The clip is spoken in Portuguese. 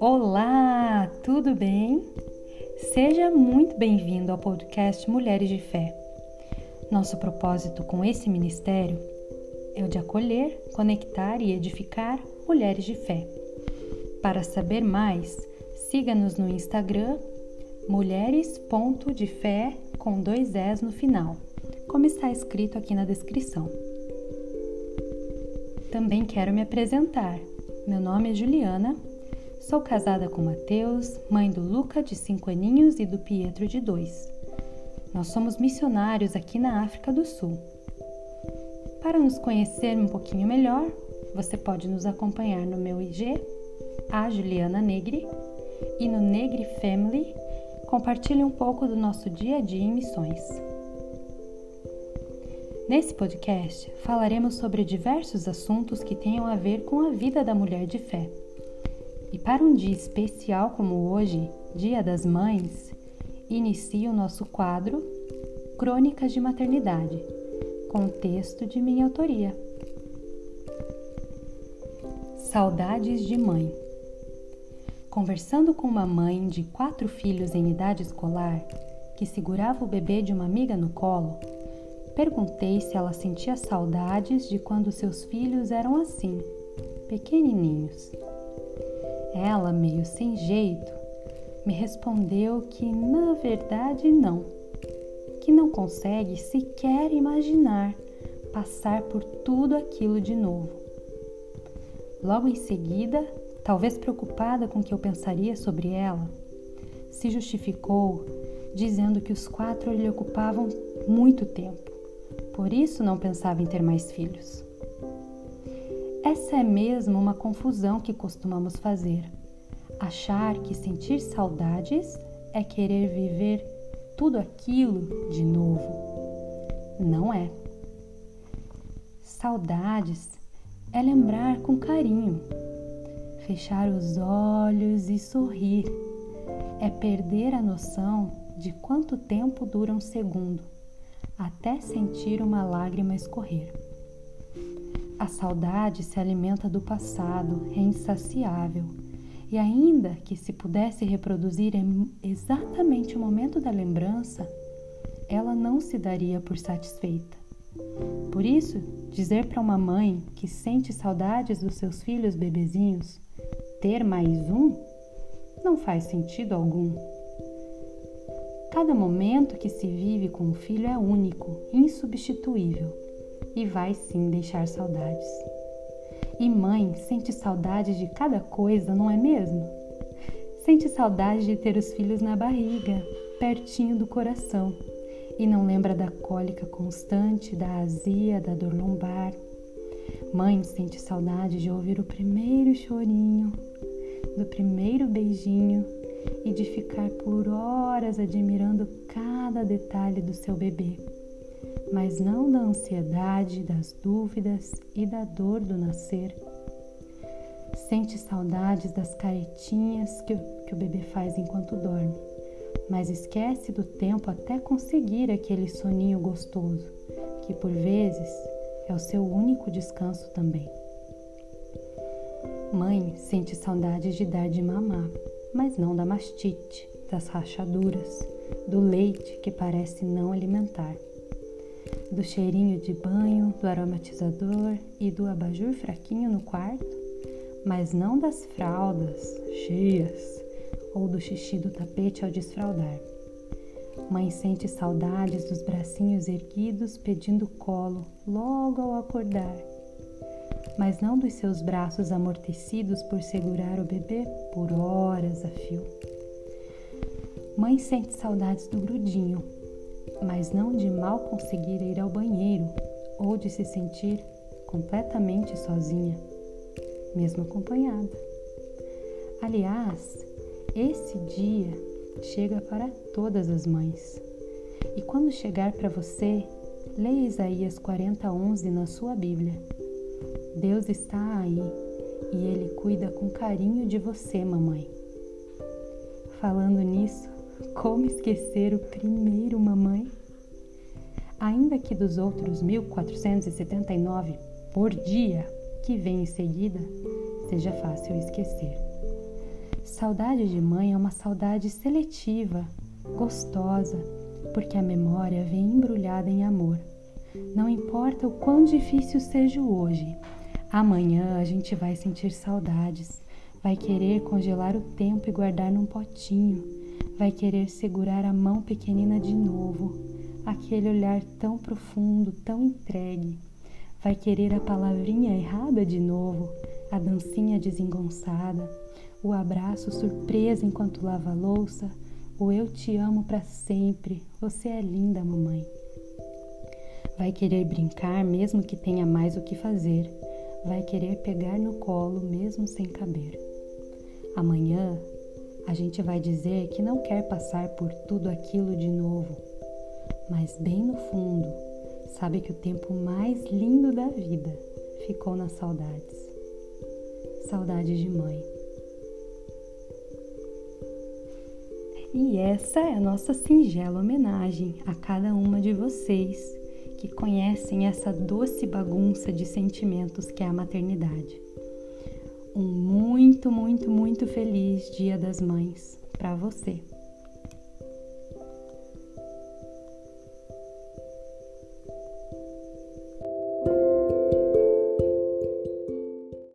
Olá, tudo bem? Seja muito bem-vindo ao podcast Mulheres de Fé. Nosso propósito com esse ministério é o de acolher, conectar e edificar mulheres de fé. Para saber mais, siga-nos no Instagram mulheres.defé com dois S no final, como está escrito aqui na descrição. Também quero me apresentar. Meu nome é Juliana Sou casada com Mateus, mãe do Luca de cinco aninhos e do Pietro de dois. Nós somos missionários aqui na África do Sul. Para nos conhecer um pouquinho melhor, você pode nos acompanhar no meu IG, a Juliana Negri, e no Negri Family. Compartilhe um pouco do nosso dia a dia em missões. Nesse podcast, falaremos sobre diversos assuntos que tenham a ver com a vida da mulher de fé. E para um dia especial como hoje, Dia das Mães, inicio o nosso quadro Crônicas de Maternidade, com texto de minha autoria. Saudades de mãe. Conversando com uma mãe de quatro filhos em idade escolar, que segurava o bebê de uma amiga no colo, perguntei se ela sentia saudades de quando seus filhos eram assim, pequenininhos. Ela, meio sem jeito, me respondeu que na verdade não, que não consegue sequer imaginar passar por tudo aquilo de novo. Logo em seguida, talvez preocupada com o que eu pensaria sobre ela, se justificou dizendo que os quatro lhe ocupavam muito tempo, por isso não pensava em ter mais filhos. Essa é mesmo uma confusão que costumamos fazer. Achar que sentir saudades é querer viver tudo aquilo de novo. Não é. Saudades é lembrar com carinho, fechar os olhos e sorrir. É perder a noção de quanto tempo dura um segundo, até sentir uma lágrima escorrer. A saudade se alimenta do passado, é insaciável. E ainda que se pudesse reproduzir exatamente o momento da lembrança, ela não se daria por satisfeita. Por isso, dizer para uma mãe que sente saudades dos seus filhos bebezinhos ter mais um não faz sentido algum. Cada momento que se vive com o filho é único, insubstituível e vai sim deixar saudades. E mãe sente saudade de cada coisa, não é mesmo? Sente saudade de ter os filhos na barriga, pertinho do coração, e não lembra da cólica constante, da azia, da dor lombar. Mãe sente saudade de ouvir o primeiro chorinho, do primeiro beijinho e de ficar por horas admirando cada detalhe do seu bebê mas não da ansiedade, das dúvidas e da dor do nascer. Sente saudades das caretinhas que, que o bebê faz enquanto dorme, mas esquece do tempo até conseguir aquele soninho gostoso, que por vezes é o seu único descanso também. Mãe sente saudade de dar de mamar, mas não da mastite, das rachaduras, do leite que parece não alimentar do cheirinho de banho, do aromatizador e do abajur fraquinho no quarto, mas não das fraldas cheias ou do xixi do tapete ao desfraldar. Mãe sente saudades dos bracinhos erguidos pedindo colo logo ao acordar, mas não dos seus braços amortecidos por segurar o bebê por horas a fio. Mãe sente saudades do grudinho, mas não de mal conseguir ir ao banheiro ou de se sentir completamente sozinha, mesmo acompanhada. Aliás, esse dia chega para todas as mães. E quando chegar para você, leia Isaías 40:11 na sua Bíblia. Deus está aí e ele cuida com carinho de você, mamãe. Falando nisso, como esquecer o primeiro mamãe? ainda que dos outros 1479 por dia que vem em seguida, seja fácil esquecer. Saudade de mãe é uma saudade seletiva, gostosa, porque a memória vem embrulhada em amor. Não importa o quão difícil seja hoje, amanhã a gente vai sentir saudades, vai querer congelar o tempo e guardar num potinho, vai querer segurar a mão pequenina de novo, aquele olhar tão profundo, tão entregue. Vai querer a palavrinha errada de novo, a dancinha desengonçada, o abraço surpresa enquanto lava a louça, o eu te amo para sempre, você é linda, mamãe. Vai querer brincar mesmo que tenha mais o que fazer, vai querer pegar no colo mesmo sem caber. Amanhã a gente vai dizer que não quer passar por tudo aquilo de novo mas bem no fundo, sabe que o tempo mais lindo da vida ficou nas saudades. Saudades de mãe. E essa é a nossa singela homenagem a cada uma de vocês que conhecem essa doce bagunça de sentimentos que é a maternidade. Um muito, muito, muito feliz Dia das Mães para você.